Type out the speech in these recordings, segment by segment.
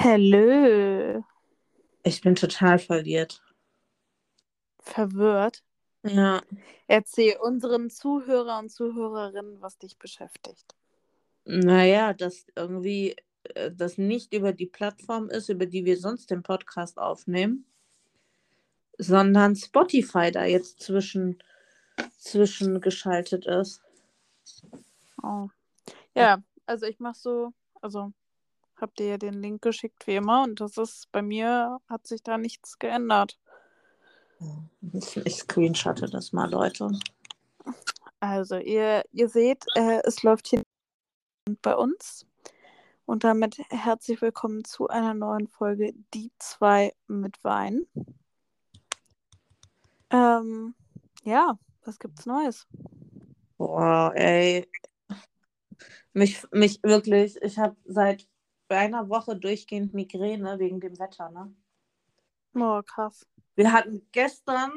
Hallo. Ich bin total verwirrt. Verwirrt. Ja. Erzähl unseren Zuhörer und Zuhörerinnen, was dich beschäftigt. Naja, dass irgendwie äh, das nicht über die Plattform ist, über die wir sonst den Podcast aufnehmen, sondern Spotify da jetzt zwischen, zwischen geschaltet ist. Oh. Ja, also ich mach so, also hab dir ja den Link geschickt wie immer und das ist bei mir hat sich da nichts geändert. Ich, screenshotte das mal, Leute. Also ihr, ihr seht, äh, es läuft hier bei uns. Und damit herzlich willkommen zu einer neuen Folge Die zwei mit Wein. Ähm, ja, was gibt's Neues? Boah, ey. Mich, mich wirklich, ich habe seit einer Woche durchgehend Migräne wegen dem Wetter, ne? Oh, krass. Wir hatten gestern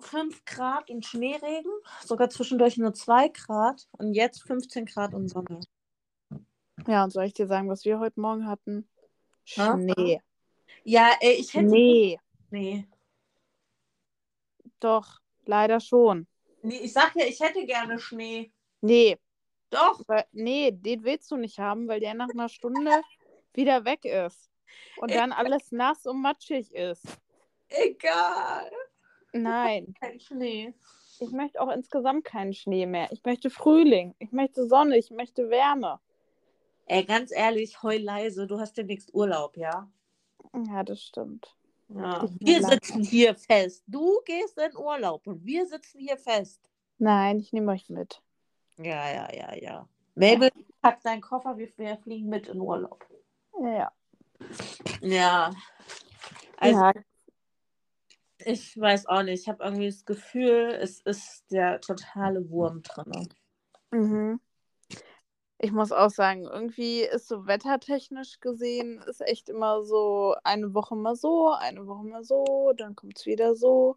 5 Grad und Schneeregen, sogar zwischendurch nur 2 Grad und jetzt 15 Grad und Sonne. Ja, und soll ich dir sagen, was wir heute Morgen hatten? Schnee. Ja, ey, ich hätte. Nee, Nee. doch, leider schon. Nee, ich sag ja, ich hätte gerne Schnee. Nee, Doch. weil, nee, den willst du nicht haben, weil der nach einer Stunde wieder weg ist. Und dann alles nass und matschig ist. Egal. Nein, Kein Schnee. ich möchte auch insgesamt keinen Schnee mehr. Ich möchte Frühling, ich möchte Sonne, ich möchte Wärme. Ey, ganz ehrlich, heul leise, du hast demnächst Urlaub, ja? Ja, das stimmt. Ja. Wir sitzen hier fest. Du gehst in Urlaub und wir sitzen hier fest. Nein, ich nehme euch mit. Ja, ja, ja, ja. Mabel, pack deinen Koffer, wir, wir fliegen mit in Urlaub. Ja. Ja. Also, ja, ich weiß auch nicht. Ich habe irgendwie das Gefühl, es ist der totale Wurm drin. Mhm. Ich muss auch sagen, irgendwie ist so wettertechnisch gesehen, ist echt immer so eine Woche mal so, eine Woche mal so, dann kommt es wieder so.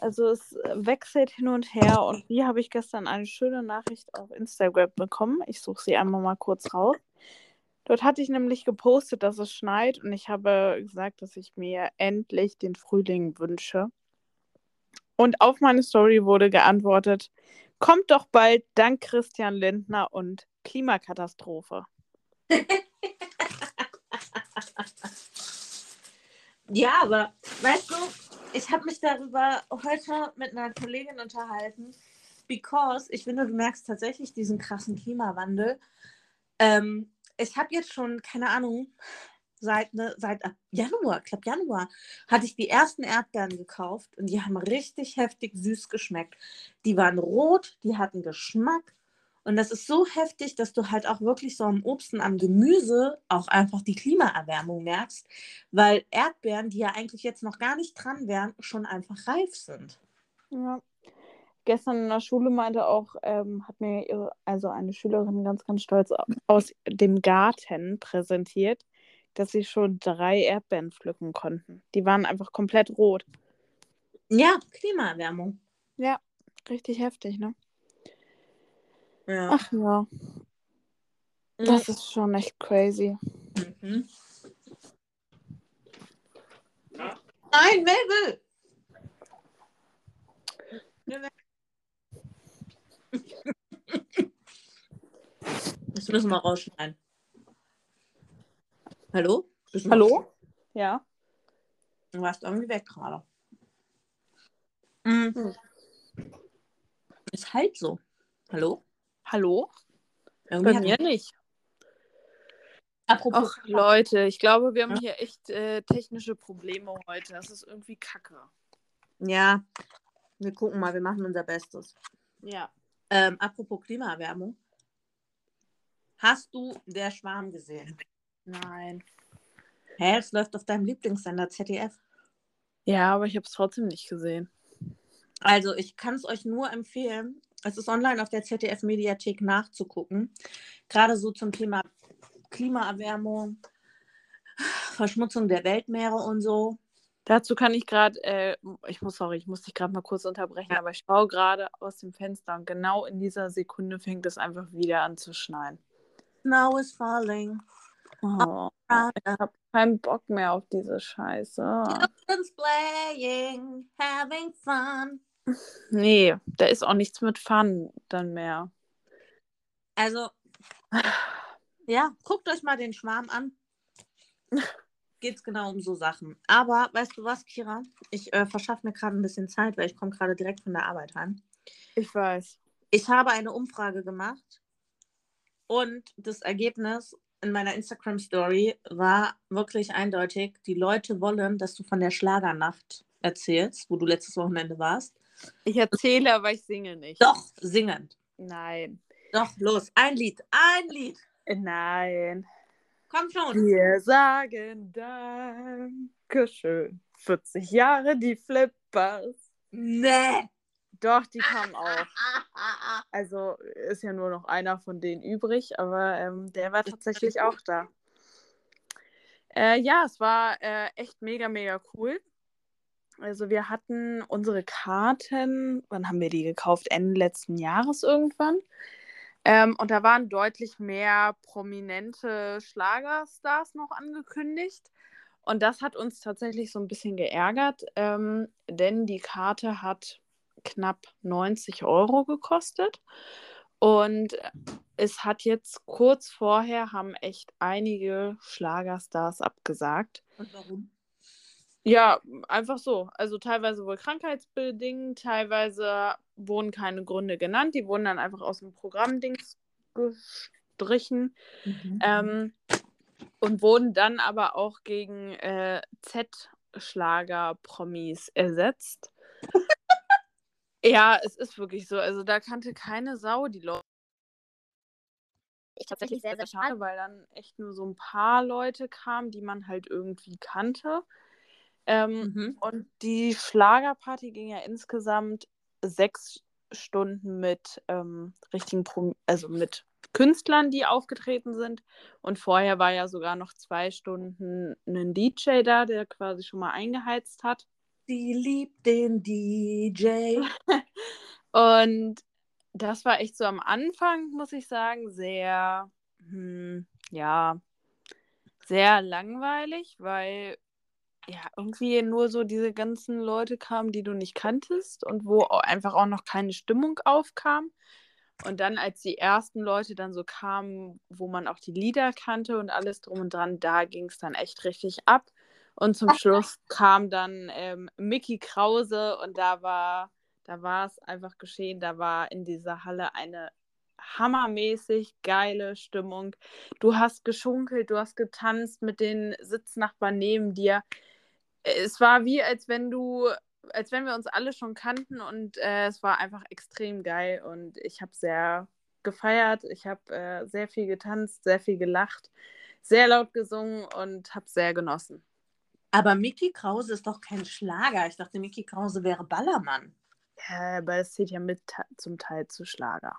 Also es wechselt hin und her und wie habe ich gestern eine schöne Nachricht auf Instagram bekommen. Ich suche sie einmal mal kurz raus. Dort hatte ich nämlich gepostet, dass es schneit und ich habe gesagt, dass ich mir endlich den Frühling wünsche. Und auf meine Story wurde geantwortet, kommt doch bald dank Christian Lindner und Klimakatastrophe. Ja, aber weißt du, ich habe mich darüber heute mit einer Kollegin unterhalten, because ich finde, du merkst tatsächlich diesen krassen Klimawandel. Ähm, ich habe jetzt schon, keine Ahnung, seit, ne, seit Januar, ich glaube Januar, hatte ich die ersten Erdbeeren gekauft und die haben richtig heftig süß geschmeckt. Die waren rot, die hatten Geschmack. Und das ist so heftig, dass du halt auch wirklich so am Obst und am Gemüse auch einfach die Klimaerwärmung merkst, weil Erdbeeren, die ja eigentlich jetzt noch gar nicht dran wären, schon einfach reif sind. Ja. Gestern in der Schule meinte auch, ähm, hat mir ihre, also eine Schülerin ganz, ganz stolz aus dem Garten präsentiert, dass sie schon drei Erdbeeren pflücken konnten. Die waren einfach komplett rot. Ja, Klimaerwärmung. Ja, richtig heftig, ne? Ja. Ach ja, das ist schon echt crazy. Mhm. Nein, Mabel! Das müssen wir rausschneiden. Hallo? Hallo? Ja. Du warst irgendwie weg gerade. Mhm. Hm. Ist halt so. Hallo? Hallo? Irgendwie Bei mir nicht. Apropos. Ach Leute, ich glaube, wir haben Ja. hier echt äh, technische Probleme heute. Das ist irgendwie kacke. Ja, wir gucken mal, wir machen unser Bestes. Ja. Ähm, apropos Klimaerwärmung. Hast du der Schwarm gesehen? Nein. Hä, es läuft auf deinem Lieblingssender ZDF. Ja, aber ich habe es trotzdem nicht gesehen. Also, ich kann es euch nur empfehlen. Es ist online auf der ZDF-Mediathek nachzugucken. Gerade so zum Thema Klimaerwärmung, Verschmutzung der Weltmeere und so. Dazu kann ich gerade, äh, ich muss, sorry, ich muss dich gerade mal kurz unterbrechen, aber ich schaue gerade aus dem Fenster und genau in dieser Sekunde fängt es einfach wieder an zu schneien. Snow is falling. Oh, ich habe keinen Bock mehr auf diese Scheiße. Children's playing, having fun. Nee, da ist auch nichts mit Fun dann mehr. Also, ja, guckt euch mal den Schwarm an. Geht es genau um so Sachen. Aber weißt du was, Kira? Ich äh, verschaffe mir gerade ein bisschen Zeit, weil ich komme gerade direkt von der Arbeit heim. Ich weiß. Ich habe eine Umfrage gemacht und das Ergebnis in meiner Instagram-Story war wirklich eindeutig. Die Leute wollen, dass du von der Schlagernacht erzählst, wo du letztes Wochenende warst. Ich erzähle, aber ich singe nicht. Doch, singend. Nein. Doch, los. Ein Lied. Ein Lied. Nein. Komm schon. Wir sagen Dankeschön. 40 Jahre die Flippers. Nee. Doch, die kamen auch. Also ist ja nur noch einer von denen übrig, aber ähm, der war tatsächlich auch da. Äh, ja, es war äh, echt mega, mega cool. Also wir hatten unsere Karten, wann haben wir die gekauft? Ende letzten Jahres irgendwann. Ähm, und da waren deutlich mehr prominente Schlagerstars noch angekündigt. Und das hat uns tatsächlich so ein bisschen geärgert, ähm, denn die Karte hat knapp 90 Euro gekostet. Und es hat jetzt kurz vorher haben echt einige Schlagerstars abgesagt. Und warum? Ja, einfach so. Also teilweise wohl krankheitsbedingt, teilweise wurden keine Gründe genannt. Die wurden dann einfach aus dem Programmdings gestrichen. Mhm. Ähm, und wurden dann aber auch gegen äh, Z-Schlager-Promis ersetzt. ja, es ist wirklich so. Also da kannte keine Sau die Leute. Ich tatsächlich sehr, sehr schade, weil dann echt nur so ein paar Leute kamen, die man halt irgendwie kannte. Ähm, Mhm. Und die Schlagerparty ging ja insgesamt sechs Stunden mit ähm, richtigen, Prom also mit Künstlern, die aufgetreten sind. Und vorher war ja sogar noch zwei Stunden ein DJ da, der quasi schon mal eingeheizt hat. Die liebt den DJ. Und das war echt so am Anfang, muss ich sagen, sehr, hm, ja, sehr langweilig, weil ja irgendwie nur so diese ganzen Leute kamen, die du nicht kanntest und wo einfach auch noch keine Stimmung aufkam. Und dann, als die ersten Leute dann so kamen, wo man auch die Lieder kannte und alles drum und dran, da ging es dann echt richtig ab. Und zum Schluss kam dann ähm, Mickey Krause und da war, da war es einfach geschehen. Da war in dieser Halle eine hammermäßig geile Stimmung. Du hast geschunkelt, du hast getanzt mit den Sitznachbarn neben dir. Es war wie, als wenn du, als wenn wir uns alle schon kannten und äh, es war einfach extrem geil und ich habe sehr gefeiert. Ich habe äh, sehr viel getanzt, sehr viel gelacht, sehr laut gesungen und habe sehr genossen. Aber Mickey Krause ist doch kein Schlager. Ich dachte, Mickey Krause wäre Ballermann. Ja, aber es zählt ja mit zum Teil zu Schlager.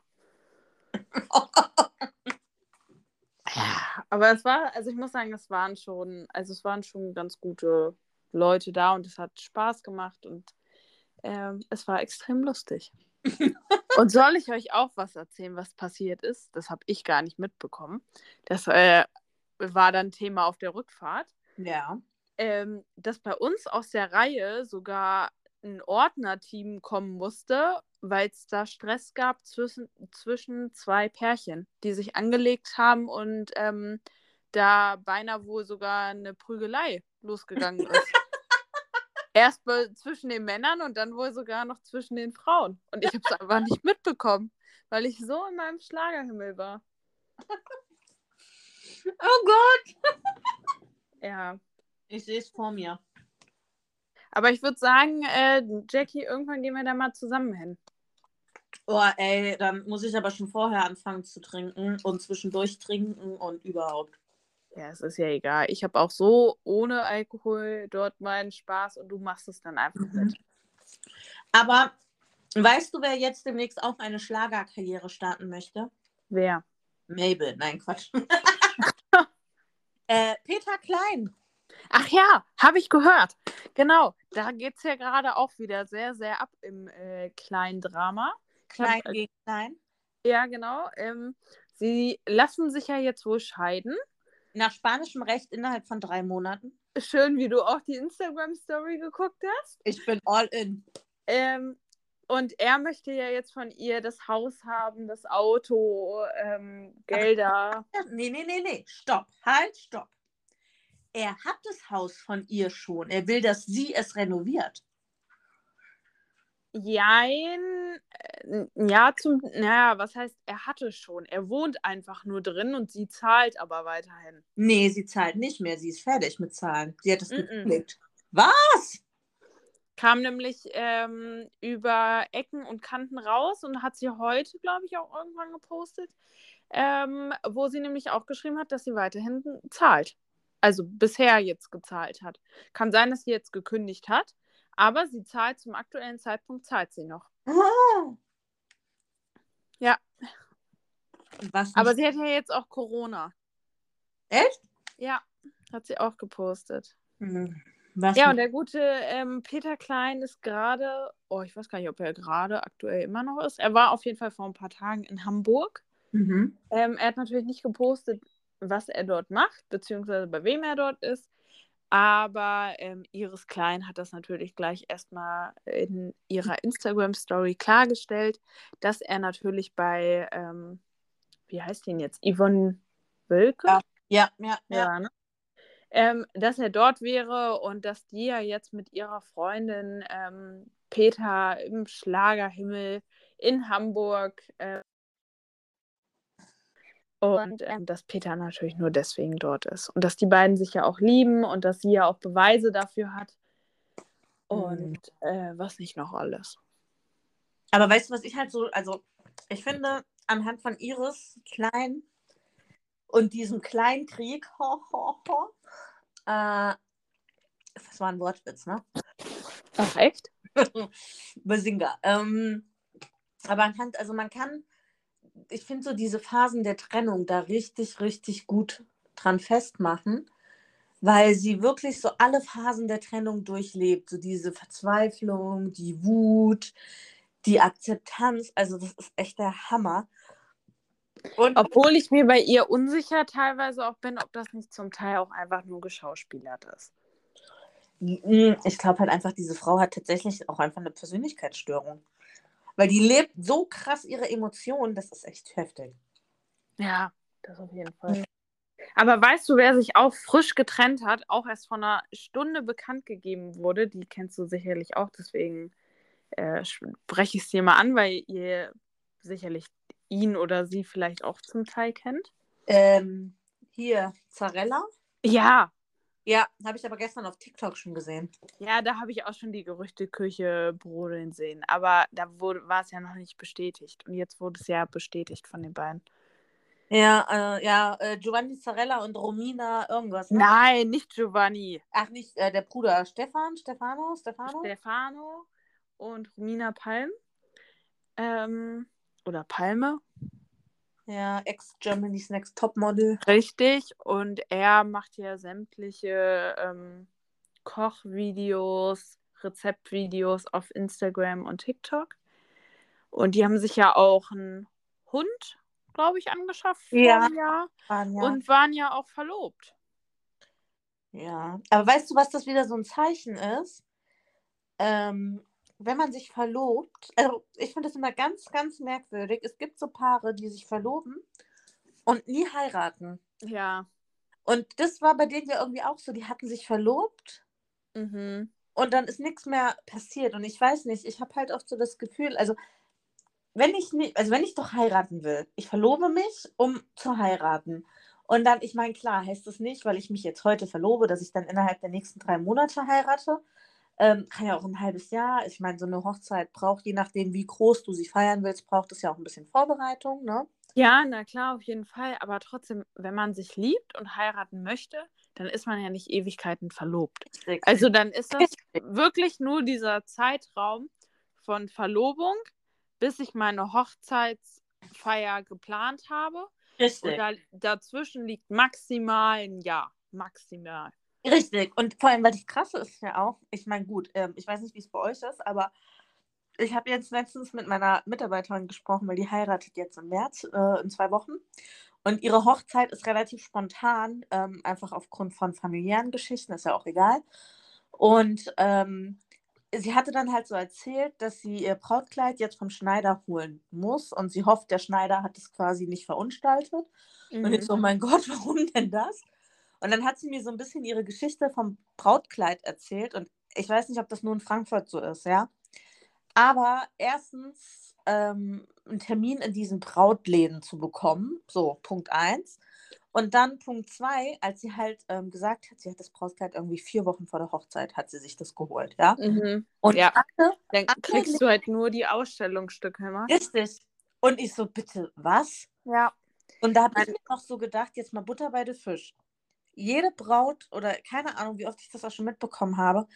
Ja, aber es war, also ich muss sagen, es waren schon, also es waren schon ganz gute Leute da und es hat Spaß gemacht und ähm, es war extrem lustig. und soll ich euch auch was erzählen, was passiert ist? Das habe ich gar nicht mitbekommen. Das äh, war dann Thema auf der Rückfahrt. Ja. ähm, dass bei uns aus der Reihe sogar ein Ordnerteam kommen musste, weil es da Stress gab zwischen, zwischen zwei Pärchen, die sich angelegt haben und ähm, da beinahe wohl sogar eine Prügelei losgegangen ist. Erst zwischen den Männern und dann wohl sogar noch zwischen den Frauen. Und ich habe es einfach nicht mitbekommen, weil ich so in meinem Schlagerhimmel war. Oh Gott. Ja. Ich sehe es vor mir. Aber ich würde sagen, äh, Jackie, irgendwann gehen wir da mal zusammen hin. Oh, ey, dann muss ich aber schon vorher anfangen zu trinken und zwischendurch trinken und überhaupt. Ja, es ist ja egal. Ich habe auch so ohne Alkohol dort meinen Spaß und du machst es dann einfach Mhm. mit. Aber weißt du, wer jetzt demnächst auch eine Schlagerkarriere starten möchte? Wer? Mabel, nein, Quatsch. äh, Peter Klein. Ach ja, habe ich gehört. Genau, da geht es ja gerade auch wieder sehr, sehr ab im äh, kleinen Drama. Hab, Klein gegen Klein. ja, genau. Ähm, sie lassen sich ja jetzt wohl scheiden. nach spanischem Recht innerhalb von drei Monaten. Schön, wie du auch die Instagram-Story geguckt hast. Ich bin all in. Ähm, und er möchte ja jetzt von ihr das Haus haben, das Auto, ähm, Gelder. Nee, nee, nee, nee. Stopp. Halt, stopp. Er hat das Haus von ihr schon. Er will, dass sie es renoviert. Jein, äh, ja, zum, naja, was heißt, er hatte schon. Er wohnt einfach nur drin und sie zahlt aber weiterhin. Nee, sie zahlt nicht mehr. Sie ist fertig mit Zahlen. Sie hat es Mm-mm. gekündigt. Was? Kam nämlich ähm, über Ecken und Kanten raus und hat sie heute, glaube ich, auch irgendwann gepostet, ähm, wo sie nämlich auch geschrieben hat, dass sie weiterhin zahlt. Also bisher jetzt gezahlt hat. Kann sein, dass sie jetzt gekündigt hat, aber sie zahlt zum aktuellen Zeitpunkt, zahlt sie noch. Ah. Ja. Was? Aber sie hat ja jetzt auch Corona. Echt? Ja, hat sie auch gepostet. Hm. Was? Ja, und der gute ähm, Peter Klein ist gerade, oh, ich weiß gar nicht, ob er gerade aktuell immer noch ist. Er war auf jeden Fall vor ein paar Tagen in Hamburg. mhm. Ähm, er hat natürlich nicht gepostet, was er dort macht, beziehungsweise bei wem er dort ist. Aber ähm, Iris Klein hat das natürlich gleich erstmal in ihrer Instagram-Story klargestellt, dass er natürlich bei, ähm, wie heißt den jetzt? Yvonne Wölke? Ja. Ja, ja, ja. Ne? ähm, dass er dort wäre und dass die ja jetzt mit ihrer Freundin ähm, Peter im Schlagerhimmel in Hamburg äh, und ähm, dass Peter natürlich nur deswegen dort ist und dass die beiden sich ja auch lieben und dass sie ja auch Beweise dafür hat und äh, was nicht noch alles. Aber weißt du, was ich halt so, also ich finde, anhand von Iris Klein und diesem kleinen Krieg, ho, ho, ho, äh, das war ein Wortwitz, ne? Ach echt? Basinga. Ähm, aber anhand, also man kann, ich finde so diese Phasen der Trennung da richtig, richtig gut dran festmachen, weil sie wirklich so alle Phasen der Trennung durchlebt. So diese Verzweiflung, die Wut, die Akzeptanz. Also das ist echt der Hammer. Und Obwohl ich mir bei ihr unsicher teilweise auch bin, ob das nicht zum Teil auch einfach nur geschauspielert ist. Ich glaube halt einfach, diese Frau hat tatsächlich auch einfach eine Persönlichkeitsstörung. Weil die lebt so krass ihre Emotionen, das ist echt heftig. Ja, das auf jeden Fall. Aber weißt du, wer sich auch frisch getrennt hat, auch erst vor einer Stunde bekannt gegeben wurde? Die kennst du sicherlich auch, deswegen äh, spreche ich es dir mal an, weil ihr sicherlich ihn oder sie vielleicht auch zum Teil kennt. Ähm, hier, Zarella. Ja, Ja, habe ich aber gestern auf TikTok schon gesehen. ja, da habe ich auch schon die Gerüchteküche brodeln sehen. Aber da wurde, war es ja noch nicht bestätigt. Und jetzt wurde es ja bestätigt von den beiden. Ja, äh, ja, äh, Giovanni Zarella und Romina irgendwas. Ne? Nein, nicht Giovanni. Ach, nicht äh, der Bruder Stefan, Stefano, Stefano? Stefano und Romina Palm. Ähm, oder Palme. Ja, ex-Germany's Next Topmodel. Richtig. Und er macht ja sämtliche ähm, Kochvideos, Rezeptvideos auf Instagram und TikTok. Und die haben sich ja auch einen Hund, glaube ich, angeschafft Ja. Jahr. Ja. Und waren ja auch verlobt. ja, aber weißt du, was das wieder so ein Zeichen ist? Ähm, wenn man sich verlobt, also ich finde das immer ganz, ganz merkwürdig. Es gibt so Paare, die sich verloben und nie heiraten. Ja. Und das war bei denen ja irgendwie auch so. Die hatten sich verlobt Mhm. und dann ist nichts mehr passiert. Und ich weiß nicht, ich habe halt oft so das Gefühl, also wenn ich nicht, also wenn ich doch heiraten will, ich verlobe mich, um zu heiraten. Und dann, ich meine, klar, heißt das nicht, weil ich mich jetzt heute verlobe, dass ich dann innerhalb der nächsten drei Monate heirate. Ähm, kann ja auch ein halbes Jahr. Ich meine, so eine Hochzeit braucht, je nachdem, wie groß du sie feiern willst, braucht es ja auch ein bisschen Vorbereitung, ne? Ja, na klar, auf jeden Fall. Aber trotzdem, wenn man sich liebt und heiraten möchte, dann ist man ja nicht Ewigkeiten verlobt. Also dann ist das wirklich nur dieser Zeitraum von Verlobung, bis ich meine Hochzeitsfeier geplant habe. Und Richtig. da, dazwischen liegt maximal ein Jahr. Maximal. Richtig. Und vor allem, weil das Krasse ist ja auch, ich meine, gut, ähm, ich weiß nicht, wie es bei euch ist, aber ich habe jetzt letztens mit meiner Mitarbeiterin gesprochen, weil die heiratet jetzt im März, äh, in zwei Wochen. Und ihre Hochzeit ist relativ spontan, ähm, einfach aufgrund von familiären Geschichten, ist ja auch egal. Und ähm, sie hatte dann halt so erzählt, dass sie ihr Brautkleid jetzt vom Schneider holen muss und sie hofft, der Schneider hat es quasi nicht verunstaltet. Mhm. Und ich so, oh mein Gott, warum denn das? Und dann hat sie mir so ein bisschen ihre Geschichte vom Brautkleid erzählt und ich weiß nicht, ob das nur in Frankfurt so ist, ja. Aber erstens ähm, einen Termin in diesen Brautläden zu bekommen, so Punkt eins. Und dann Punkt zwei, als sie halt ähm, gesagt hat, sie hat das Brautkleid irgendwie vier Wochen vor der Hochzeit, hat sie sich das geholt, ja. Mhm. Und ja. Alle, dann kriegst alle, du halt nur die Ausstellungsstücke immer. Richtig. Und ich so, bitte, was? Ja. Und da habe ich mir noch so gedacht, jetzt mal Butter bei den Fisch. Jede Braut oder keine Ahnung, wie oft ich das auch schon mitbekommen habe,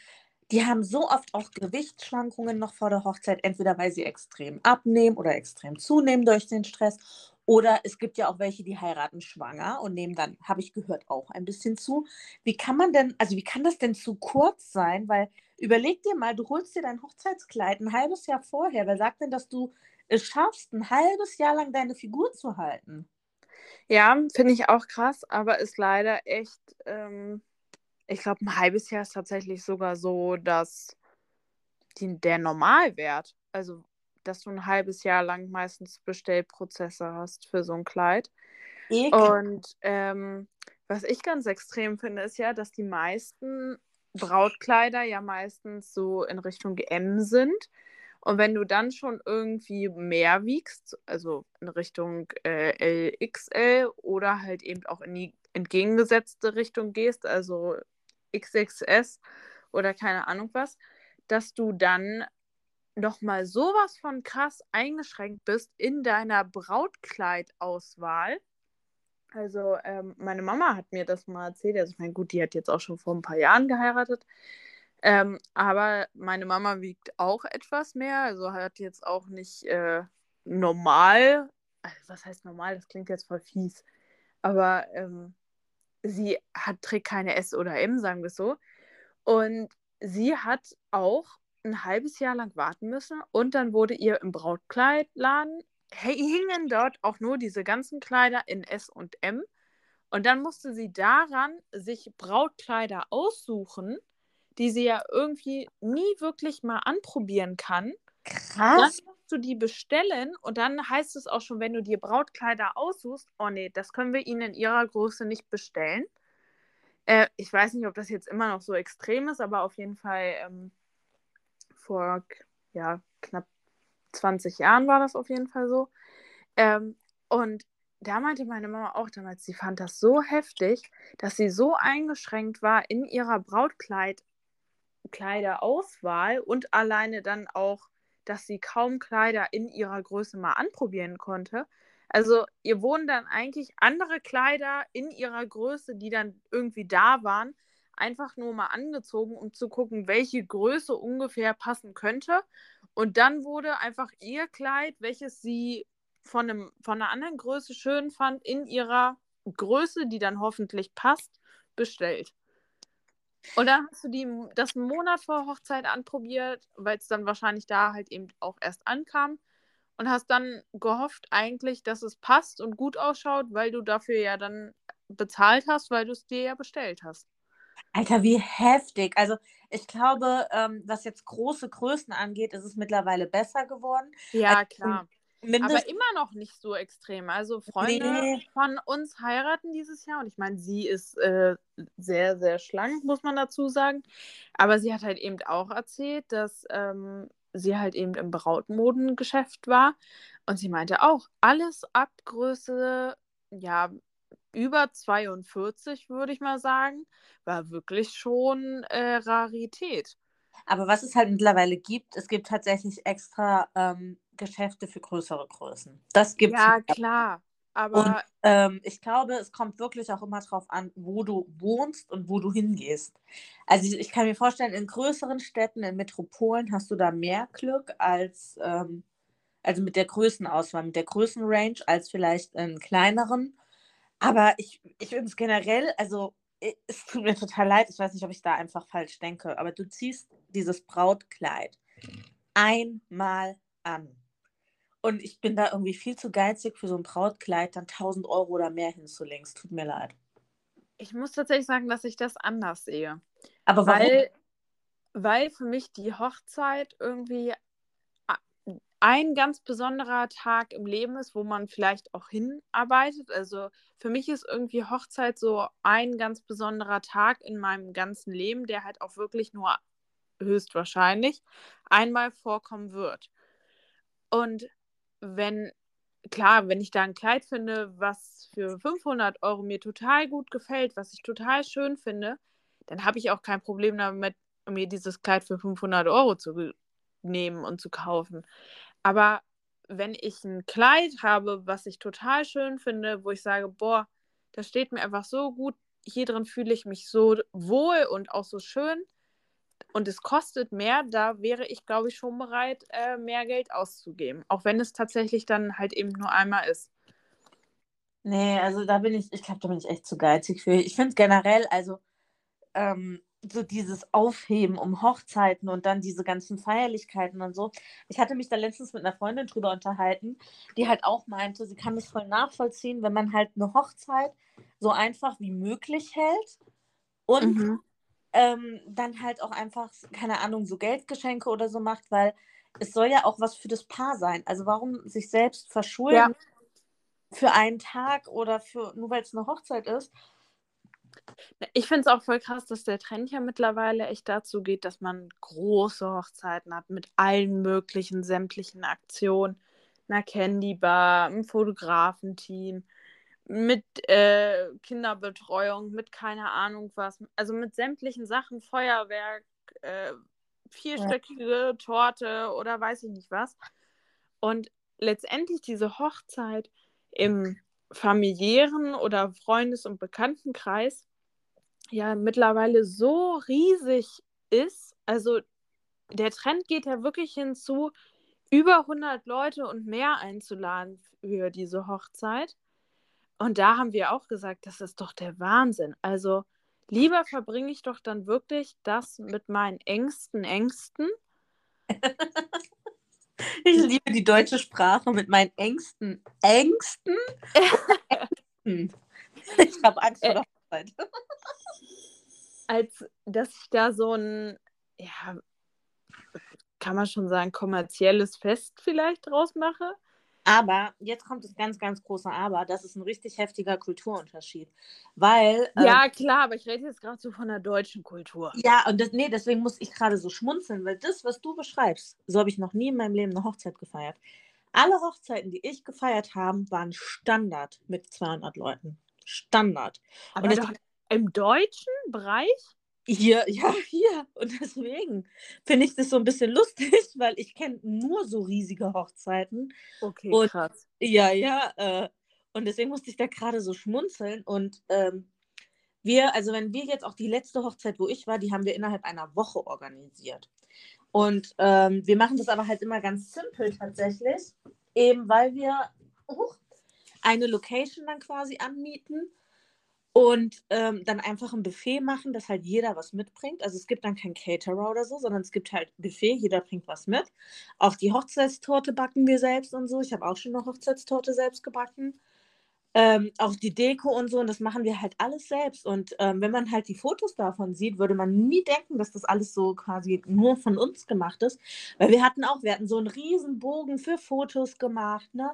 die haben so oft auch Gewichtsschwankungen noch vor der Hochzeit, entweder weil sie extrem abnehmen oder extrem zunehmen durch den Stress oder es gibt ja auch welche, die heiraten schwanger und nehmen dann, habe ich gehört, auch ein bisschen zu. Wie kann man denn, also wie kann das denn zu kurz sein? Weil überleg dir mal, du holst dir dein Hochzeitskleid ein halbes Jahr vorher. Wer sagt denn, dass du es schaffst, ein halbes Jahr lang deine Figur zu halten? Ja, finde ich auch krass, aber ist leider echt, ähm, ich glaube, ein halbes Jahr ist tatsächlich sogar so, dass die, der Normalwert, also dass du ein halbes Jahr lang meistens Bestellprozesse hast für so ein Kleid. Ekel. Und ähm, was ich ganz extrem finde, ist ja, dass die meisten Brautkleider ja meistens so in Richtung M sind. Und wenn du dann schon irgendwie mehr wiegst, also in Richtung äh, LXL oder halt eben auch in die entgegengesetzte Richtung gehst, also XXS oder keine Ahnung was, dass du dann nochmal sowas von krass eingeschränkt bist in deiner Brautkleidauswahl. Also ähm, meine Mama hat mir das mal erzählt. Also ich meine, gut, die hat jetzt auch schon vor ein paar Jahren geheiratet. Ähm, aber meine Mama wiegt auch etwas mehr. Also hat jetzt auch nicht äh, normal. Also was heißt normal? Das klingt jetzt voll fies. Aber ähm, sie hat, trägt keine S oder M, sagen wir so. Und sie hat auch ein halbes Jahr lang warten müssen und dann wurde ihr im Brautkleidladen hingen dort auch nur diese ganzen Kleider in S und M und dann musste sie daran sich Brautkleider aussuchen, die sie ja irgendwie nie wirklich mal anprobieren kann. Krass. Dann musst du die bestellen und dann heißt es auch schon, wenn du dir Brautkleider aussuchst, oh nee, das können wir ihnen in ihrer Größe nicht bestellen. Äh, ich weiß nicht, ob das jetzt immer noch so extrem ist, aber auf jeden Fall ähm, vor ja, knapp 20 Jahren war das auf jeden Fall so. Ähm, und da meinte meine Mama auch damals, sie fand das so heftig, dass sie so eingeschränkt war in ihrer Brautkleiderauswahl und alleine dann auch, dass sie kaum Kleider in ihrer Größe mal anprobieren konnte. Also ihr wurden dann eigentlich andere Kleider in ihrer Größe, die dann irgendwie da waren, einfach nur mal angezogen, um zu gucken, welche Größe ungefähr passen könnte. Und dann wurde einfach ihr Kleid, welches sie von, einem, von einer anderen Größe schön fand, in ihrer Größe, die dann hoffentlich passt, bestellt. Und dann hast du die, das einen Monat vor Hochzeit anprobiert, weil es dann wahrscheinlich da halt eben auch erst ankam. Und hast dann gehofft eigentlich, dass es passt und gut ausschaut, weil du dafür ja dann bezahlt hast, weil du es dir ja bestellt hast. Alter, wie heftig. Also ich glaube, ähm, was jetzt große Größen angeht, ist es mittlerweile besser geworden. Ja, also, klar. Aber immer noch nicht so extrem. Also Freunde nee. von uns heiraten dieses Jahr und ich meine, sie ist äh, sehr, sehr schlank, muss man dazu sagen. Aber sie hat halt eben auch erzählt, dass ähm, sie halt eben im Brautmodengeschäft war und sie meinte auch, alles ab Größe, ja, über 42, würde ich mal sagen, war wirklich schon äh, Rarität. Aber was es halt mittlerweile gibt, es gibt tatsächlich extra ähm, Geschäfte für größere Größen. Das gibt es. Ja, klar. Aber und, ähm, ich glaube, es kommt wirklich auch immer darauf an, wo du wohnst und wo du hingehst. Also ich, ich, kann mir vorstellen, in größeren Städten, in Metropolen hast du da mehr Glück als, ähm, also mit der Größenauswahl, mit der Größenrange als vielleicht in kleineren. Aber ich, ich finde es generell, also es tut mir total leid, ich weiß nicht, ob ich da einfach falsch denke, aber du ziehst dieses Brautkleid einmal an. Und ich bin da irgendwie viel zu geizig für so ein Brautkleid, dann 1000 Euro oder mehr hinzulegen. Es tut mir leid. Ich muss tatsächlich sagen, dass ich das anders sehe. Aber warum? Weil, weil für mich die Hochzeit irgendwie ein ganz besonderer Tag im Leben ist, wo man vielleicht auch hinarbeitet. Also für mich ist irgendwie Hochzeit so ein ganz besonderer Tag in meinem ganzen Leben, der halt auch wirklich nur höchstwahrscheinlich einmal vorkommen wird. Und wenn, klar, wenn ich da ein Kleid finde, was für 500 Euro mir total gut gefällt, was ich total schön finde, dann habe ich auch kein Problem damit, mir dieses Kleid für 500 Euro zu nehmen und zu kaufen. Aber wenn ich ein Kleid habe, was ich total schön finde, wo ich sage, boah, das steht mir einfach so gut, hier drin fühle ich mich so wohl und auch so schön und es kostet mehr, da wäre ich, glaube ich, schon bereit, äh, mehr Geld auszugeben. Auch wenn es tatsächlich dann halt eben nur einmal ist. Nee, also da bin ich, ich glaube, da bin ich echt zu geizig für. Ich finde generell, also ähm, so dieses Aufheben um Hochzeiten und dann diese ganzen Feierlichkeiten und so. Ich hatte mich da letztens mit einer Freundin drüber unterhalten, die halt auch meinte, sie kann das voll nachvollziehen, wenn man halt eine Hochzeit so einfach wie möglich hält und mhm. Ähm, dann halt auch einfach, keine Ahnung, so Geldgeschenke oder so macht, weil es soll ja auch was für das Paar sein. Also warum sich selbst verschulden ja. für einen Tag oder für, nur weil es eine Hochzeit ist, ich finde es auch voll krass, dass der Trend ja mittlerweile echt dazu geht, dass man große Hochzeiten hat mit allen möglichen sämtlichen Aktionen. Einer Candy Bar, einem Fotografenteam, mit äh, Kinderbetreuung, mit keine Ahnung was. Also mit sämtlichen Sachen, Feuerwerk, äh, vierstöckige. Torte oder weiß ich nicht was. Und letztendlich diese Hochzeit im familiären oder Freundes- und Bekanntenkreis ja mittlerweile so riesig ist. Also der Trend geht ja wirklich hinzu, über 100 Leute und mehr einzuladen für diese Hochzeit. Und da haben wir auch gesagt, das ist doch der Wahnsinn. Also lieber verbringe ich doch dann wirklich das mit meinen engsten Ängsten. Ich liebe die deutsche Sprache mit meinen Ängsten. Ängsten? Ich habe Angst vor der Hochzeit. Als dass ich da so ein, ja, kann man schon sagen, kommerzielles Fest vielleicht draus mache. Aber jetzt kommt das ganz, ganz große Aber. Das ist ein richtig heftiger Kulturunterschied. Weil. Ja, äh, klar, aber ich rede jetzt gerade so von der deutschen Kultur. Ja, und das, nee, deswegen muss ich gerade so schmunzeln, weil das, was du beschreibst, so habe ich noch nie in meinem Leben eine Hochzeit gefeiert. Alle Hochzeiten, die ich gefeiert habe, waren Standard mit 200 Leuten. Standard. Aber und doch im deutschen Bereich? Hier, ja, hier. Und deswegen finde ich das so ein bisschen lustig, weil ich kenne nur so riesige Hochzeiten. Okay, und, krass. Ja, ja. Äh, und deswegen musste ich da gerade so schmunzeln. Und ähm, wir, also wenn wir jetzt auch die letzte Hochzeit, wo ich war, die haben wir innerhalb einer Woche organisiert. Und ähm, wir machen das aber halt immer ganz simpel tatsächlich, eben weil wir uh, eine Location dann quasi anmieten und ähm, dann einfach ein Buffet machen, dass halt jeder was mitbringt. Also es gibt dann kein Caterer oder so, sondern es gibt halt Buffet, jeder bringt was mit. Auch die Hochzeitstorte backen wir selbst und so. Ich habe auch schon eine Hochzeitstorte selbst gebacken. Ähm, auch die Deko und so, und das machen wir halt alles selbst. Und ähm, wenn man halt die Fotos davon sieht, würde man nie denken, dass das alles so quasi nur von uns gemacht ist. Weil wir hatten auch, wir hatten so einen riesen Bogen für Fotos gemacht, ne?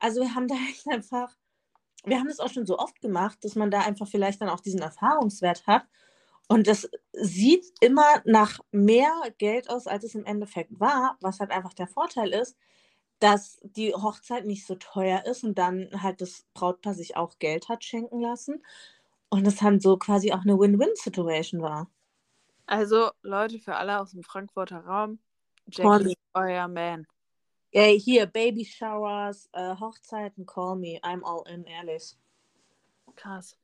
Also wir haben da echt einfach wir haben das auch schon so oft gemacht, dass man da einfach vielleicht dann auch diesen Erfahrungswert hat. Und das sieht immer nach mehr Geld aus, als es im Endeffekt war, was halt einfach der Vorteil ist, dass die Hochzeit nicht so teuer ist und dann halt das Brautpaar sich auch Geld hat schenken lassen. Und es dann so quasi auch eine Win-Win-Situation war. Also, Leute, für alle aus dem Frankfurter Raum, Jackie ist euer Man. Ja, hier, Baby Showers, äh, Hochzeiten, call me. I'm all in, ehrlich. Krass.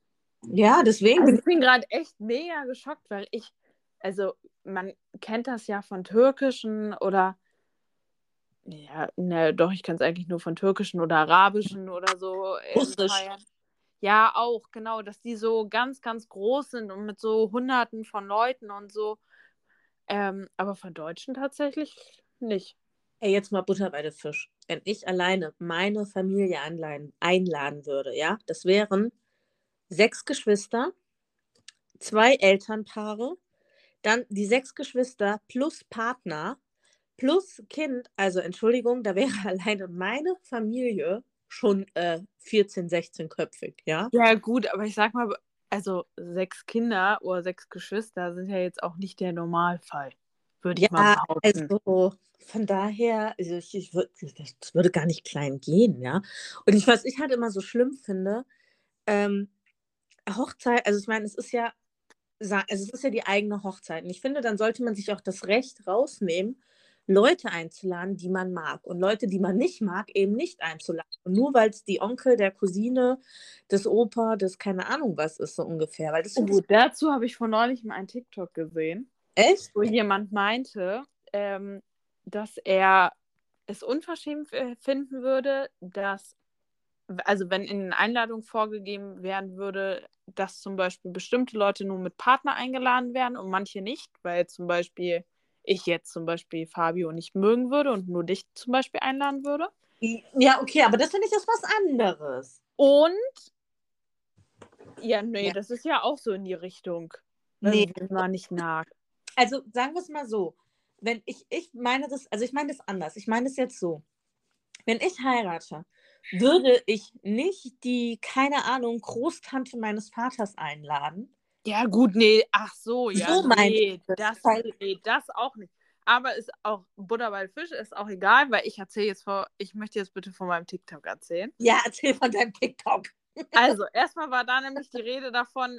Ja, deswegen. Also ich bin gerade echt mega geschockt, weil ich, also man kennt das ja von türkischen oder, ja, ne, doch, ich kann es eigentlich nur von türkischen oder arabischen oder so. Russisch. Ja, auch, genau, dass die so ganz, ganz groß sind und mit so Hunderten von Leuten und so. Ähm, aber von Deutschen tatsächlich nicht. Ey, jetzt mal Butter bei der Fisch. Wenn ich alleine meine Familie einladen, einladen würde, ja, das wären sechs Geschwister, zwei Elternpaare, dann die sechs Geschwister plus Partner plus Kind. Also Entschuldigung, da wäre alleine meine Familie schon äh, 14, 16 köpfig, ja? Ja, gut, aber ich sag mal, also sechs Kinder oder sechs Geschwister sind ja jetzt auch nicht der Normalfall, würde ich Ja, mal behaupten. also von daher, also ich, ich würd, das würde gar nicht klein gehen, ja. Und ich, was ich halt immer so schlimm finde, ähm, Hochzeit, also ich meine, es ist ja, also es ist ja die eigene Hochzeit. Und ich finde, dann sollte man sich auch das Recht rausnehmen, Leute einzuladen, die man mag. Und Leute, die man nicht mag, eben nicht einzuladen. Und nur weil es die Onkel, der Cousine, des Opa, des keine Ahnung was ist, so ungefähr. Weil das Oh, dazu habe ich vor neulich mal einen TikTok gesehen, echt. wo jemand meinte, ähm, dass er es unverschämt finden würde, dass, also wenn in den Einladungen vorgegeben werden würde, dass zum Beispiel bestimmte Leute nur mit Partner eingeladen werden und manche nicht, weil zum Beispiel ich jetzt zum Beispiel Fabio nicht mögen würde und nur dich zum Beispiel einladen würde. Ja, okay, aber das finde ich ist was anderes. Und ja, nee, Ja. das ist ja auch so in die Richtung. Wenn Nee. man nicht mag. Also sagen wir es mal so. Wenn ich, ich meine das, also ich meine das anders. Ich meine es jetzt so. Wenn ich heirate, würde ich nicht die, keine Ahnung, Großtante meines Vaters einladen. Ja, gut, nee, ach so, ja. So nee, das, das, nee, das auch nicht. Aber ist auch Butter bei Fisch ist auch egal, weil ich erzähle jetzt vor, ich möchte jetzt bitte von meinem TikTok erzählen. Ja, erzähl von deinem TikTok. Also, erstmal war da nämlich die Rede davon,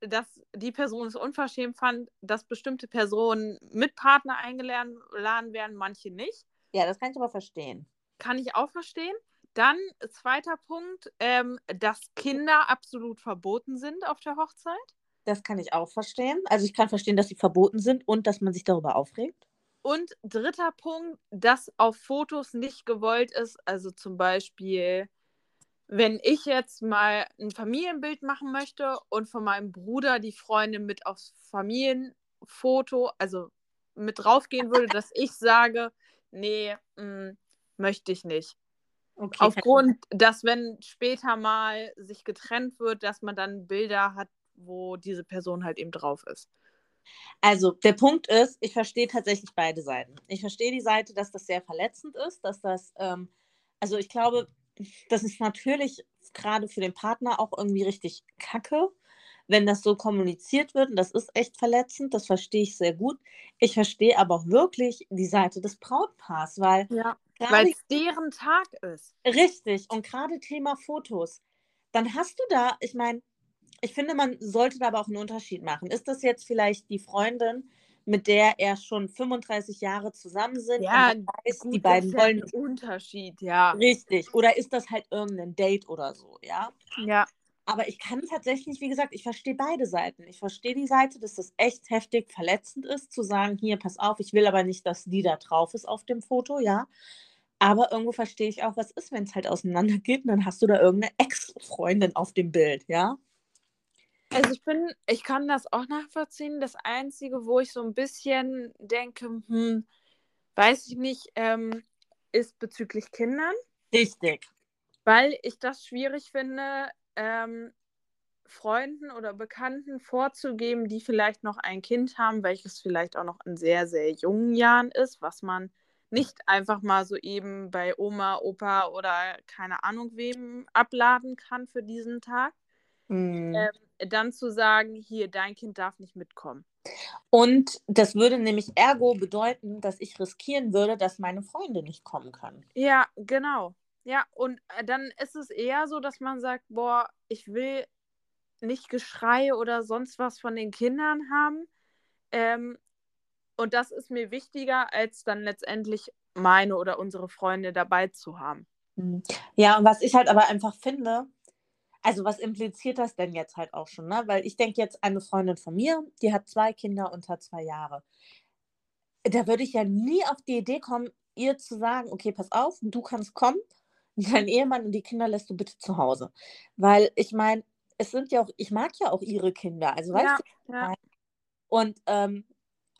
dass die Person es unverschämt fand, dass bestimmte Personen mit Partner eingeladen werden, manche nicht. Ja, das kann ich aber verstehen. Kann ich auch verstehen. Dann, zweiter Punkt, ähm, dass Kinder absolut verboten sind auf der Hochzeit. Das kann ich auch verstehen. Also ich kann verstehen, dass sie verboten sind und dass man sich darüber aufregt. Und dritter Punkt, dass auf Fotos nicht gewollt ist. Also zum Beispiel, wenn ich jetzt mal ein Familienbild machen möchte und von meinem Bruder die Freundin mit aufs Familienfoto, also mit draufgehen würde, dass ich sage, nee, mh, möchte ich nicht. Okay. Aufgrund, dass wenn später mal sich getrennt wird, dass man dann Bilder hat, wo diese Person halt eben drauf ist. Also der Punkt ist, ich verstehe tatsächlich beide Seiten. Ich verstehe die Seite, dass das sehr verletzend ist, dass das, ähm, also ich glaube, das ist natürlich gerade für den Partner auch irgendwie richtig kacke, wenn das so kommuniziert wird. Und das ist echt verletzend, das verstehe ich sehr gut. Ich verstehe aber auch wirklich die Seite des Brautpaars, weil Ja. es deren Tag ist. Richtig, und gerade Thema Fotos. Dann hast du da, ich meine, ich finde, man sollte da aber auch einen Unterschied machen. Ist das jetzt vielleicht die Freundin, mit der er schon 35 Jahre zusammen sind? Ja, weiß, Gut, die beiden das ist wollen ein Unterschied, ja. richtig. Oder ist das halt irgendein Date oder so, ja? Ja, Aber ich kann tatsächlich, wie gesagt, ich verstehe beide Seiten. Ich verstehe die Seite, dass das echt heftig verletzend ist, zu sagen, hier, pass auf, ich will aber nicht, dass die da drauf ist auf dem Foto, ja. Aber irgendwo verstehe ich auch, was ist, wenn es halt auseinandergeht und dann hast du da irgendeine Ex-Freundin auf dem Bild, ja. Also ich bin, ich kann das auch nachvollziehen. Das Einzige, wo ich so ein bisschen denke, hm, weiß ich nicht, ähm, ist bezüglich Kindern, Richtig. weil ich das schwierig finde, ähm, Freunden oder Bekannten vorzugeben, die vielleicht noch ein Kind haben, welches vielleicht auch noch in sehr, sehr jungen Jahren ist, was man nicht einfach mal so eben bei Oma, Opa oder keine Ahnung wem abladen kann für diesen Tag. Mhm. ähm, dann zu sagen, hier, dein Kind darf nicht mitkommen. Und das würde nämlich ergo bedeuten, dass ich riskieren würde, dass meine Freunde nicht kommen können. Ja, genau. Ja, und äh, dann ist es eher so, dass man sagt, boah, ich will nicht Geschrei oder sonst was von den Kindern haben. Ähm, und das ist mir wichtiger, als dann letztendlich meine oder unsere Freunde dabei zu haben. Mhm. Ja, und was ich halt aber einfach finde, also was impliziert das denn jetzt halt auch schon, ne? Weil ich denke jetzt eine Freundin von mir, die hat zwei Kinder unter zwei Jahre. Da würde ich ja nie auf die Idee kommen, ihr zu sagen, okay, pass auf, du kannst kommen, dein Ehemann und die Kinder lässt du bitte zu Hause. Weil ich meine, es sind ja auch, ich mag ja auch ihre Kinder, also weißt Ja, du, ja. und ähm,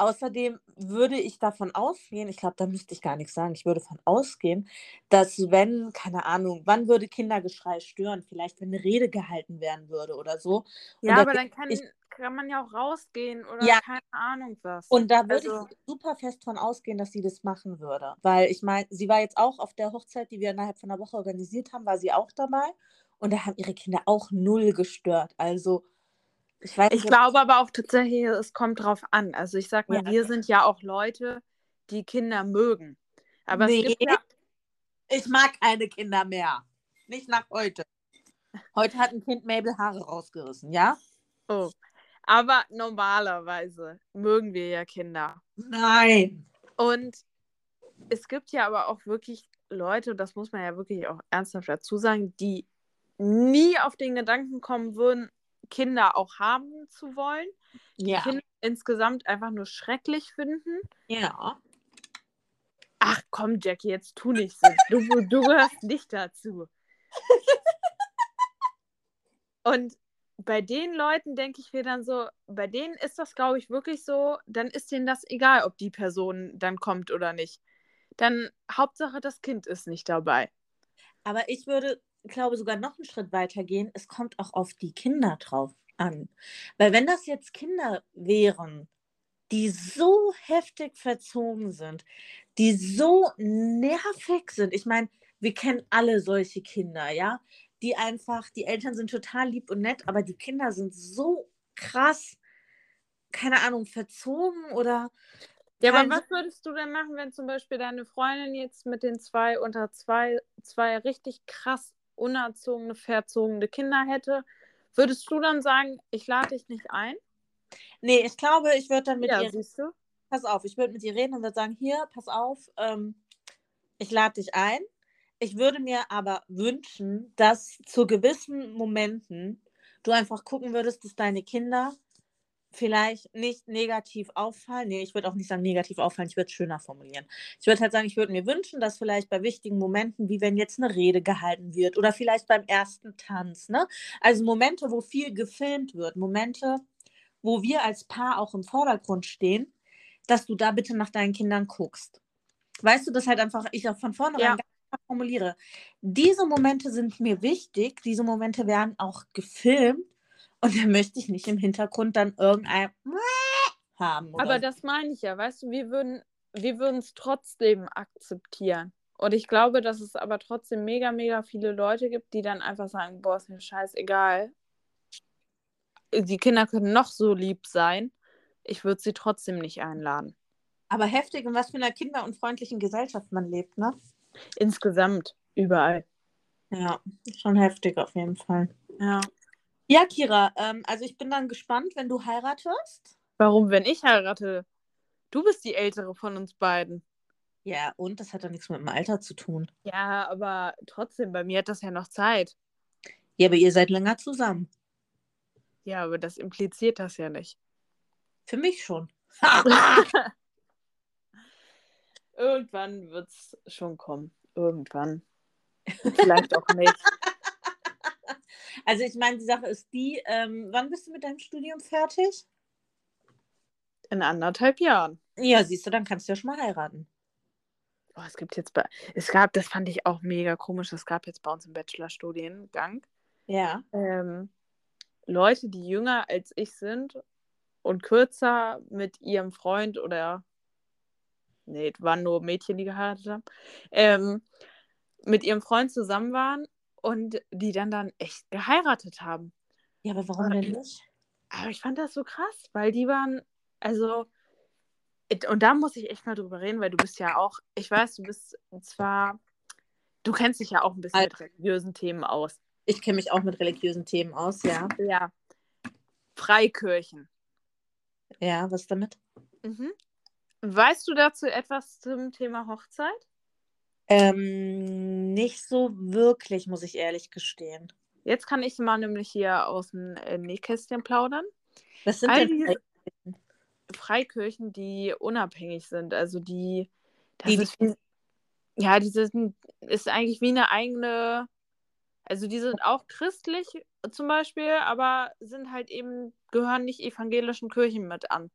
außerdem würde ich davon ausgehen, ich glaube, da müsste ich gar nichts sagen, ich würde davon ausgehen, dass wenn, keine Ahnung, wann würde Kindergeschrei stören? Vielleicht, wenn eine Rede gehalten werden würde oder so. Ja, aber da, dann kann, ich, kann man ja auch rausgehen oder ja, keine Ahnung was. und da würde Also, ich super fest von ausgehen, dass sie das machen würde. Weil ich meine, sie war jetzt auch auf der Hochzeit, die wir innerhalb von einer Woche organisiert haben, war sie auch dabei. Und da haben ihre Kinder auch null gestört. Also, ich weiß ich glaube aber auch tatsächlich, es kommt drauf an. Also ich sag mal, ja, wir sind ja auch Leute, die Kinder mögen. Aber es nee, gibt ja, ich mag keine Kinder mehr. Nicht nach heute. Heute hat ein Kind Mabel Haare rausgerissen, ja? oh, aber normalerweise mögen wir ja Kinder. Nein. Und es gibt ja aber auch wirklich Leute, das muss man ja wirklich auch ernsthaft dazu sagen, die nie auf den Gedanken kommen würden, Kinder auch haben zu wollen, die Ja. Kinder insgesamt einfach nur schrecklich finden. Ja. Ach komm, Jackie, jetzt tu nicht so. Du, du gehörst nicht dazu. Und bei den Leuten denke ich mir dann so, bei denen ist das, glaube ich, wirklich so, dann ist denen das egal, ob die Person dann kommt oder nicht. Dann Hauptsache, das Kind ist nicht dabei. Aber ich würde, glaube sogar noch einen Schritt weiter gehen. Es kommt auch auf die Kinder drauf an. Weil wenn das jetzt Kinder wären, die so heftig verzogen sind, die so nervig sind. Ich meine, wir kennen alle solche Kinder, ja, die einfach, die Eltern sind total lieb und nett, aber die Kinder sind so krass, keine Ahnung, verzogen oder Ja, aber was würdest du denn machen, wenn zum Beispiel deine Freundin jetzt mit den zwei unter zwei, zwei richtig krass unerzogene, verzogene Kinder hätte? Würdest du dann sagen, ich lade dich nicht ein? Nee, ich glaube, ich würde dann mit Ja, ihr, siehst du? pass auf, ich würde mit ihr reden und würde sagen, hier, pass auf, ähm, ich lade dich ein. Ich würde mir aber wünschen, dass zu gewissen Momenten du einfach gucken würdest, dass deine Kinder vielleicht nicht negativ auffallen. Nee, ich würde auch nicht sagen negativ auffallen, ich würde es schöner formulieren. Ich würde halt sagen, ich würde mir wünschen, dass vielleicht bei wichtigen Momenten, wie wenn jetzt eine Rede gehalten wird oder vielleicht beim ersten Tanz, ne? Also Momente, wo viel gefilmt wird, Momente, wo wir als Paar auch im Vordergrund stehen, dass du da bitte nach deinen Kindern guckst. Weißt du, dass halt einfach ich auch von vornherein Ja. formuliere. Diese Momente sind mir wichtig, diese Momente werden auch gefilmt und da möchte ich nicht im Hintergrund dann irgendein haben. Aber so. das meine ich ja, weißt du, wir würden wir würden es trotzdem akzeptieren. Und ich glaube, dass es aber trotzdem mega, mega viele Leute gibt, die dann einfach sagen, boah, ist mir scheißegal. Die Kinder können noch so lieb sein. Ich würde sie trotzdem nicht einladen. Aber heftig, in was für einer kinderunfreundlichen Gesellschaft man lebt, ne? Insgesamt, überall. Ja, schon heftig auf jeden Fall. Ja. Ja, Kira, ähm, also ich bin dann gespannt, wenn du heiratest. Warum, wenn ich heirate? Du bist die ältere von uns beiden. Ja, und das hat doch nichts mit dem Alter zu tun. Ja, aber trotzdem, bei mir hat das ja noch Zeit. Ja, aber ihr seid länger zusammen. Ja, aber das impliziert das ja nicht. Für mich schon. Irgendwann wird es schon kommen. Irgendwann. Vielleicht auch nicht. Also ich meine, die Sache ist die, ähm, wann bist du mit deinem Studium fertig? In anderthalb Jahren. Ja, siehst du, dann kannst du ja schon mal heiraten. Oh, es gibt jetzt bei, es gab, das fand ich auch mega komisch, es gab jetzt bei uns im Bachelorstudiengang Ja. ähm, Leute, die jünger als ich sind und kürzer mit ihrem Freund oder nee, waren nur Mädchen, die geheiratet haben, ähm, mit ihrem Freund zusammen waren und die dann dann echt geheiratet haben. Ja, aber warum denn nicht? Aber ich fand das so krass, weil die waren, also, und da muss ich echt mal drüber reden, weil du bist ja auch, ich weiß, du bist zwar, du kennst dich ja auch ein bisschen mit religiösen Themen aus. Ich kenne mich auch mit religiösen Themen aus, ja. Ja. Freikirchen. Ja, was damit? Mhm. Weißt du dazu etwas zum Thema Hochzeit? Ähm, nicht so wirklich, muss ich ehrlich gestehen. Jetzt kann ich mal nämlich hier aus dem äh, Nähkästchen plaudern. Was sind All denn diese Freikirchen, die unabhängig sind, also die, Die- ist wie, ja, die sind, ist eigentlich wie eine eigene, also die sind auch christlich zum Beispiel, aber sind halt eben, gehören nicht evangelischen Kirchen mit an.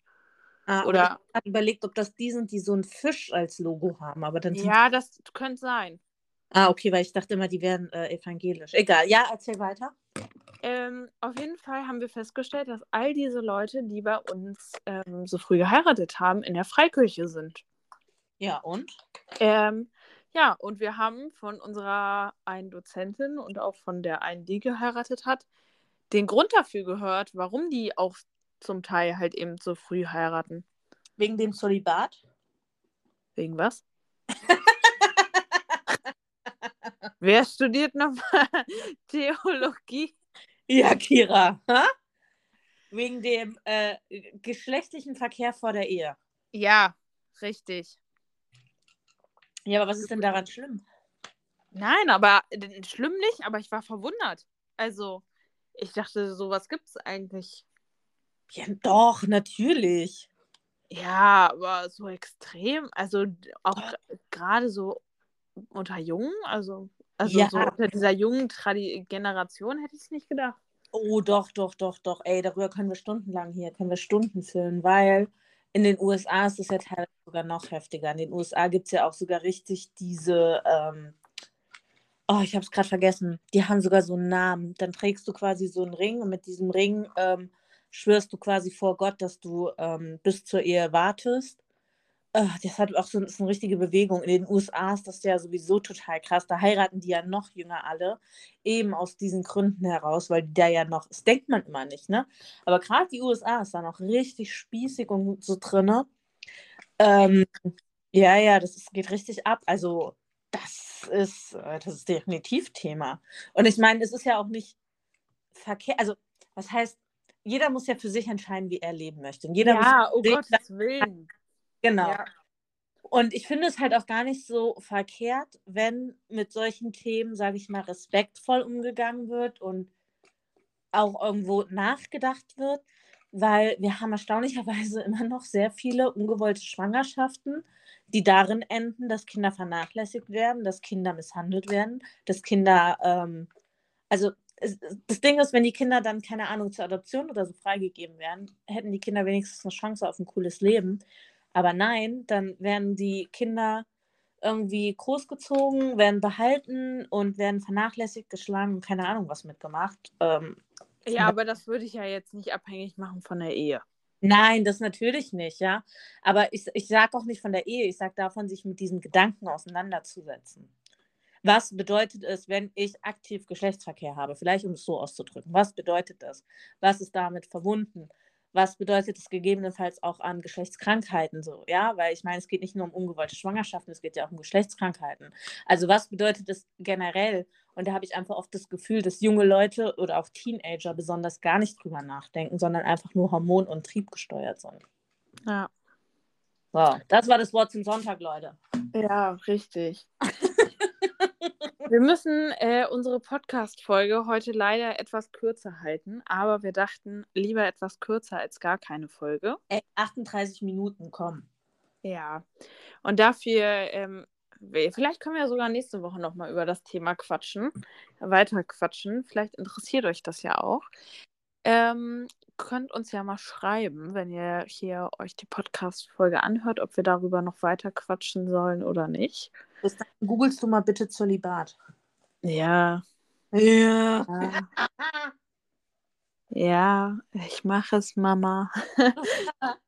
Ah, Oder- ich habe überlegt, ob das die sind, die so einen Fisch als Logo haben. Aber dann Ja, das könnte sein. Ah, okay, weil ich dachte immer, die wären äh, evangelisch. Egal, ja, erzähl weiter. Ähm, auf jeden Fall haben wir festgestellt, dass all diese Leute, die bei uns ähm, so früh geheiratet haben, in der Freikirche sind. Ja, und? Ähm, ja, und wir haben von unserer einen Dozentin und auch von der einen, die geheiratet hat, den Grund dafür gehört, warum die auch zum Teil halt eben so früh heiraten. Wegen dem Zölibat? Wegen was? Wer studiert nochmal Theologie? Ja, Kira. Ha? Wegen dem äh, geschlechtlichen Verkehr vor der Ehe. Ja, richtig. Ja, aber was ist denn daran schlimm? Nein, aber schlimm nicht, aber ich war verwundert. Also, ich dachte, sowas gibt es eigentlich. Ja, doch, natürlich. Ja, aber so extrem, also auch gerade so unter Jungen, also, also Ja. so unter dieser jungen Tradi Generation hätte ich es nicht gedacht. Oh, doch, doch, doch, doch. Ey, darüber können wir stundenlang hier, können wir Stunden füllen, weil in den USA ist es ja teilweise sogar noch heftiger. In den USA gibt es ja auch sogar richtig diese, ähm, oh, ich habe es gerade vergessen, die haben sogar so einen Namen. Dann trägst du quasi so einen Ring und mit diesem Ring ähm, schwörst du quasi vor Gott, dass du ähm, bis zur Ehe wartest. Äh, das hat auch so ist eine richtige Bewegung. In den USA ist das ja sowieso total krass. Da heiraten die ja noch jünger alle, eben aus diesen Gründen heraus, weil die da ja noch, das denkt man immer nicht, ne? Aber gerade die USA ist da noch richtig spießig und so drinne. Ähm, ja, ja, das ist, geht richtig ab. Also, das ist, äh, das ist definitiv Thema. Und ich meine, es ist ja auch nicht verkehrt. Also, was heißt, jeder muss ja für sich entscheiden, wie er leben möchte. Und jeder ja, muss oh Gottes Willen. Genau. Ja. Und ich finde es halt auch gar nicht so verkehrt, wenn mit solchen Themen, sage ich mal, respektvoll umgegangen wird und auch irgendwo nachgedacht wird, weil wir haben erstaunlicherweise immer noch sehr viele ungewollte Schwangerschaften, die darin enden, dass Kinder vernachlässigt werden, dass Kinder misshandelt werden, dass Kinder, ähm, also das Ding ist, wenn die Kinder dann, keine Ahnung, zur Adoption oder so freigegeben werden, hätten die Kinder wenigstens eine Chance auf ein cooles Leben. Aber nein, dann werden die Kinder irgendwie großgezogen, werden behalten und werden vernachlässigt, geschlagen und keine Ahnung was mitgemacht. Ähm, Ja, aber das würde ich ja jetzt nicht abhängig machen von der Ehe. nein, das natürlich nicht, ja. Aber ich, ich sage auch nicht von der Ehe, ich sage davon, sich mit diesen Gedanken auseinanderzusetzen. Was bedeutet es, wenn ich aktiv Geschlechtsverkehr habe? Vielleicht um es so auszudrücken. Was bedeutet das? Was ist damit verbunden? Was bedeutet es gegebenenfalls auch an Geschlechtskrankheiten so? Ja, weil ich meine, es geht nicht nur um ungewollte Schwangerschaften, es geht ja auch um Geschlechtskrankheiten. Also was bedeutet es generell? Und da habe ich einfach oft das Gefühl, dass junge Leute oder auch Teenager besonders gar nicht drüber nachdenken, sondern einfach nur hormon- und triebgesteuert sind. Ja, So, das war das Wort zum Sonntag, Leute. ja richtig. Wir müssen äh, unsere Podcast-Folge heute leider etwas kürzer halten, aber wir dachten, lieber etwas kürzer als gar keine Folge. Ey, 38 Minuten, komm. Ja, und dafür, ähm, vielleicht können wir sogar nächste Woche nochmal über das Thema quatschen, weiter quatschen. Vielleicht interessiert euch das ja auch. Ähm, könnt uns ja mal schreiben, wenn ihr hier euch die Podcast-Folge anhört, ob wir darüber noch weiter quatschen sollen oder nicht. Bis dann googelst du mal bitte Zölibat. Ja, Ja. ja, ich mache es, Mama.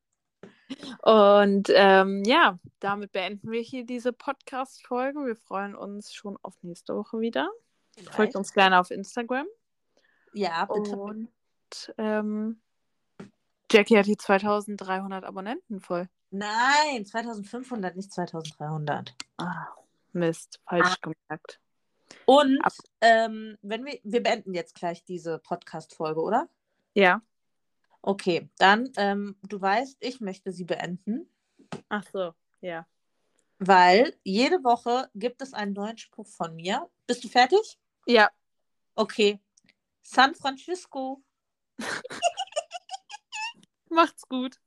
Und ähm, ja, damit beenden wir hier diese Podcast-Folge. Wir freuen uns schon auf nächste Woche wieder. Folgt uns gerne auf Instagram. Ja, bitte. Und ähm, Jackie hat die 2300 Abonnenten voll. Nein, 2500, nicht 2300. Ah, Mist, falsch gemerkt. Und ähm, wenn wir, wir beenden jetzt gleich diese Podcast-Folge, oder? Ja. Okay, dann, ähm, du weißt, ich möchte sie beenden, Ach so, ja. weil jede Woche gibt es einen neuen Spruch von mir. Bist du fertig? Ja, Okay. San Francisco. macht's gut.